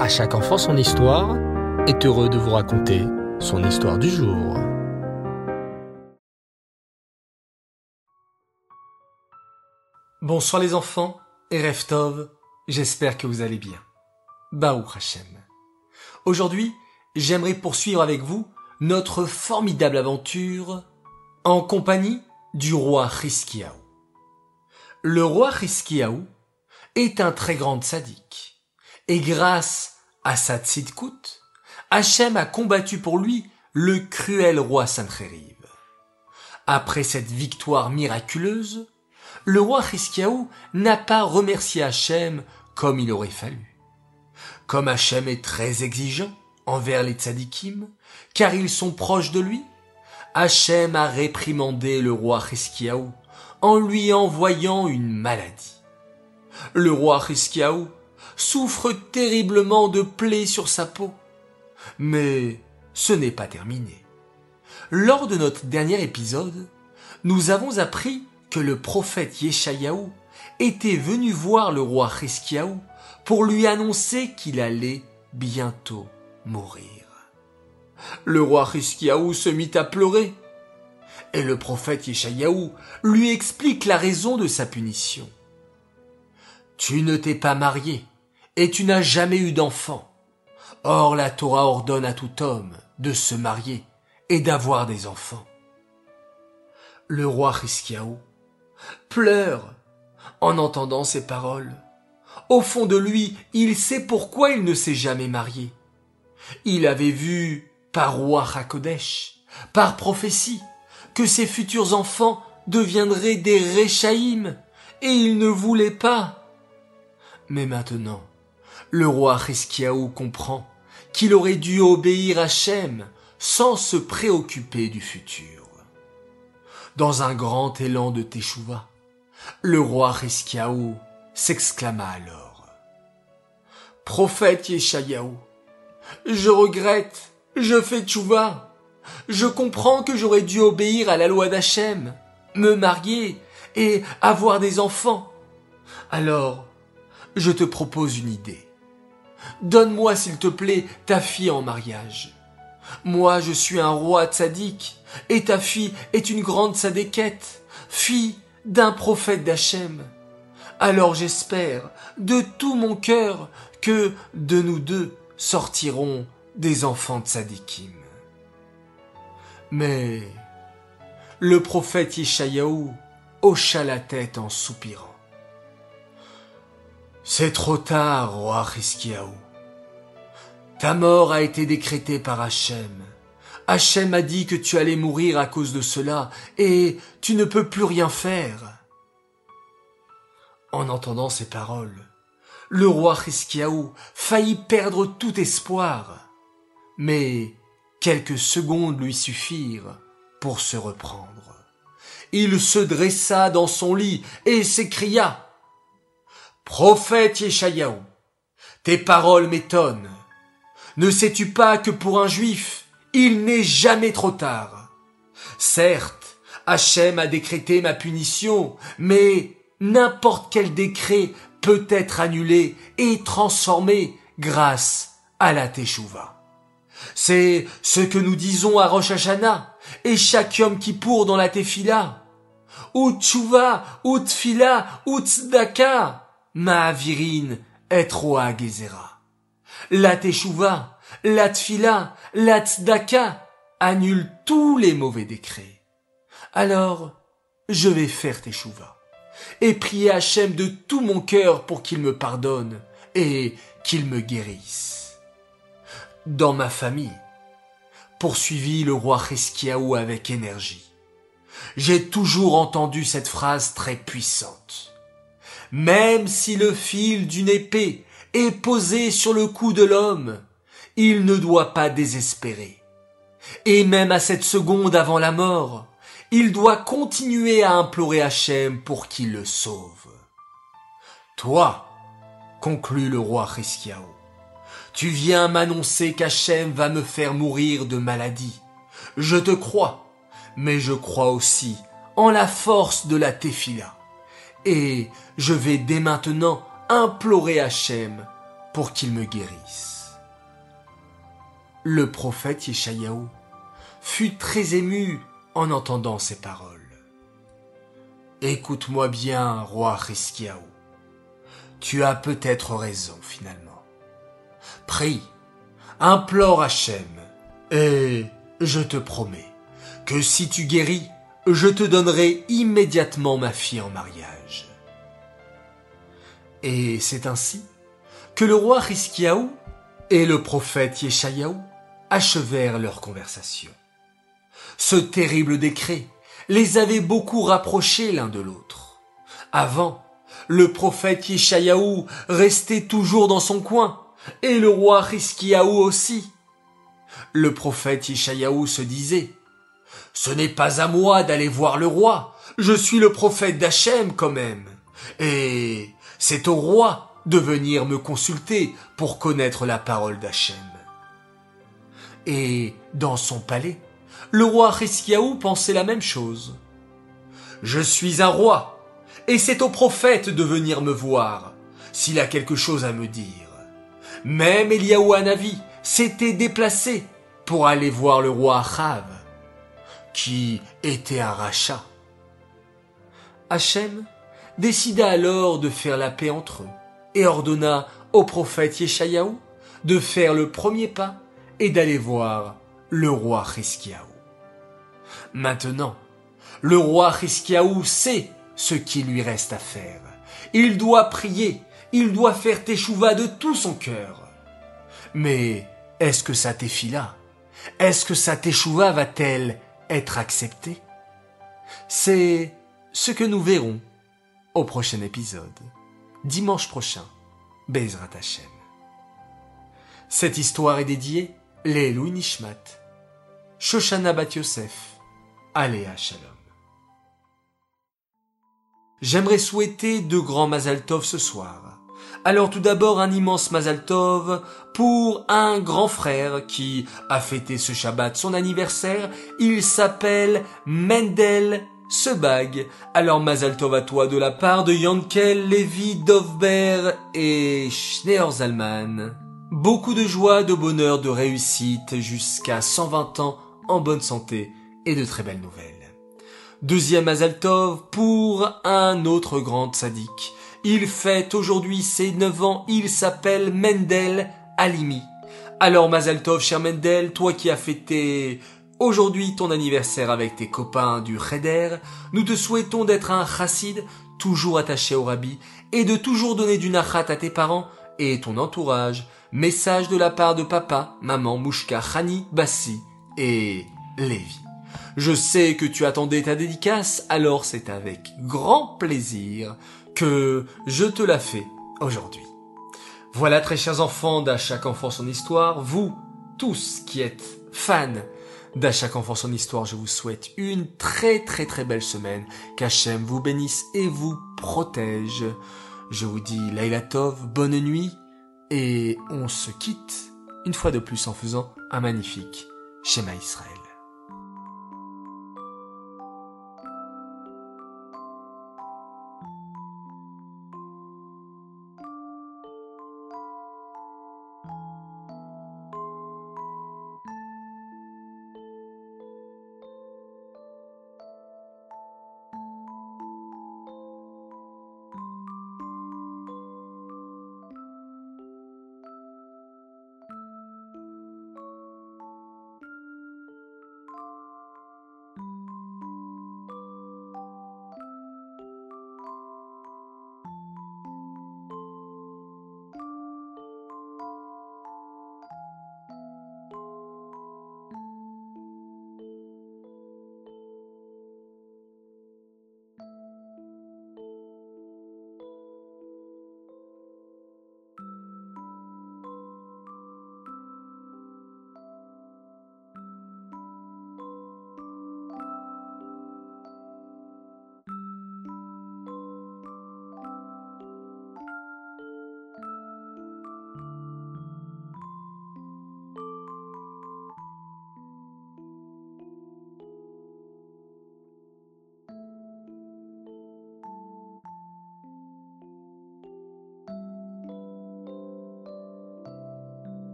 À chaque enfant son histoire est heureux de vous raconter son histoire du jour. Bonsoir les enfants et Reftov, j'espère que vous allez bien. Baou Hashem. Aujourd'hui, j'aimerais poursuivre avec vous notre formidable aventure en compagnie du roi Hiskiaou. Le roi Hiskiaou est un très grand sadique. Et grâce à sa tzidkout, Hachem a combattu pour lui le cruel roi Sancheriv. Après cette victoire miraculeuse, le roi Hiskiaou n'a pas remercié Hachem comme il aurait fallu. Comme Hachem est très exigeant envers les tzadikim, car ils sont proches de lui, Hachem a réprimandé le roi Hiskiaou en lui envoyant une maladie. Le roi Hiskiaou souffre terriblement de plaies sur sa peau. Mais ce n'est pas terminé. Lors de notre dernier épisode, nous avons appris que le prophète Yeshayahu était venu voir le roi Hiskiaou pour lui annoncer qu'il allait bientôt mourir. Le roi Hiskiaou se mit à pleurer. Et le prophète Yeshayahu lui explique la raison de sa punition. Tu ne t'es pas marié, et tu n'as jamais eu d'enfant. Or la Torah ordonne à tout homme de se marier et d'avoir des enfants. Le roi Hiskiaou pleure en entendant ces paroles. Au fond de lui, il sait pourquoi il ne s'est jamais marié. Il avait vu par roi Hakodesh, par prophétie, que ses futurs enfants deviendraient des Réchaïm, et il ne voulait pas. Mais maintenant, le roi Hiskiaou comprend qu'il aurait dû obéir à Shem sans se préoccuper du futur. Dans un grand élan de Teshuvah, le roi Hiskiaou s'exclama alors. Prophète Yeshayahu, je regrette, je fais tchouva. Je comprends que j'aurais dû obéir à la loi d'Hachem, me marier et avoir des enfants. Alors, je te propose une idée. Donne-moi, s'il te plaît, ta fille en mariage. Moi, je suis un roi tzaddik, et ta fille est une grande tzadékette, fille d'un prophète d'Hachem. Alors j'espère, de tout mon cœur, que de nous deux sortiront des enfants tzadikim. Mais le prophète Yeshayahu hocha la tête en soupirant. C'est trop tard, roi Hiskiaou. Ta mort a été décrétée par Hachem. Hachem a dit que tu allais mourir à cause de cela, et tu ne peux plus rien faire. En entendant ces paroles, le roi Hiskiaou faillit perdre tout espoir. Mais quelques secondes lui suffirent pour se reprendre. Il se dressa dans son lit et s'écria Prophète Yeshayahu, tes paroles m'étonnent. Ne sais-tu pas que pour un juif, il n'est jamais trop tard? Certes, Hachem a décrété ma punition, mais n'importe quel décret peut être annulé et transformé grâce à la Teshuvah. C'est ce que nous disons à Rosh Hashanah et chaque homme qui pour dans la Tefila. Ou ou. Ma'avirin et Roa Gezera. La Teshuvah, la Tfila, la Tzedaka annulent tous les mauvais décrets. Alors, je vais faire Teshuvah et prier Hachem de tout mon cœur pour qu'il me pardonne et qu'il me guérisse. Dans ma famille, poursuivit le roi Hiskiaou avec énergie, j'ai toujours entendu cette phrase très puissante. Même si le fil d'une épée est posé sur le cou de l'homme, il ne doit pas désespérer. Et même à cette seconde avant la mort, il doit continuer à implorer Hachem pour qu'il le sauve. Toi, conclut le roi Hiskiaou, tu viens m'annoncer qu'Hachem va me faire mourir de maladie. Je te crois, mais je crois aussi en la force de la Tefila. Et je vais dès maintenant implorer Hachem pour qu'il me guérisse. Le prophète Yeshayahu fut très ému en entendant ces paroles. Écoute-moi bien, roi Riskiaou. Tu as peut-être raison finalement. Prie, implore Hachem, et je te promets que si tu guéris, je te donnerai immédiatement ma fille en mariage. Et c'est ainsi que le roi Riskiaou et le prophète Yeshayahu achevèrent leur conversation. Ce terrible décret les avait beaucoup rapprochés l'un de l'autre. Avant, le prophète Yeshayahu restait toujours dans son coin, et le roi Riskiaou aussi. Le prophète Yeshayahu se disait, Ce n'est pas à moi d'aller voir le roi, je suis le prophète d'Hachem quand même, et c'est au roi de venir me consulter pour connaître la parole d'Hachem. Et dans son palais, le roi Riskiaou pensait la même chose. Je suis un roi, et c'est au prophète de venir me voir, s'il a quelque chose à me dire. Même Eliaou Hanavi s'était déplacé pour aller voir le roi Achav, qui était un rachat. Hachem décida alors de faire la paix entre eux et ordonna au prophète Yeshayahu de faire le premier pas et d'aller voir le roi Hiskiaou. Maintenant, le roi Hiskiaou sait ce qu'il lui reste à faire. Il doit prier, il doit faire teshuva de tout son cœur. Mais est-ce que sa téfila, est-ce que sa teshuva va-t-elle être acceptée C'est ce que nous verrons au prochain épisode, dimanche prochain, Bezrat Hashem. Cette histoire est dédiée Louis Nishmat, Shoshana Bat Yosef, Aléa Shalom. J'aimerais souhaiter de grands Mazal Tov ce soir. Alors tout d'abord un immense Mazal Tov pour un grand frère qui a fêté ce Shabbat son anniversaire. Il s'appelle Mendel Sebag. Alors Mazal Tov à toi de la part de Yankel, Levi, Dovber et Schneer Zalman. Beaucoup de joie, de bonheur, de réussite jusqu'à 120 ans en bonne santé et de très belles nouvelles. Deuxième Azaltov pour un autre grand sadique. Il fête aujourd'hui ses 9 ans, il s'appelle Mendel Alimi. Alors Mazaltov, cher Mendel, toi qui as fêté aujourd'hui ton anniversaire avec tes copains du Cheder, nous te souhaitons d'être un chassid, toujours attaché au rabbi, et de toujours donner du nachat à tes parents et ton entourage. Message de la part de papa, maman, Mouchka, Khani, Bassi et Lévi. Je sais que tu attendais ta dédicace, alors c'est avec grand plaisir que je te la fais aujourd'hui. Voilà très chers enfants d'À chaque enfant son histoire, vous tous qui êtes fans d'À chaque enfant son histoire, je vous souhaite une très très très belle semaine, qu'Hachem vous bénisse et vous protège. Je vous dis Laila Tov, bonne nuit, et on se quitte une fois de plus en faisant un magnifique schéma Israël.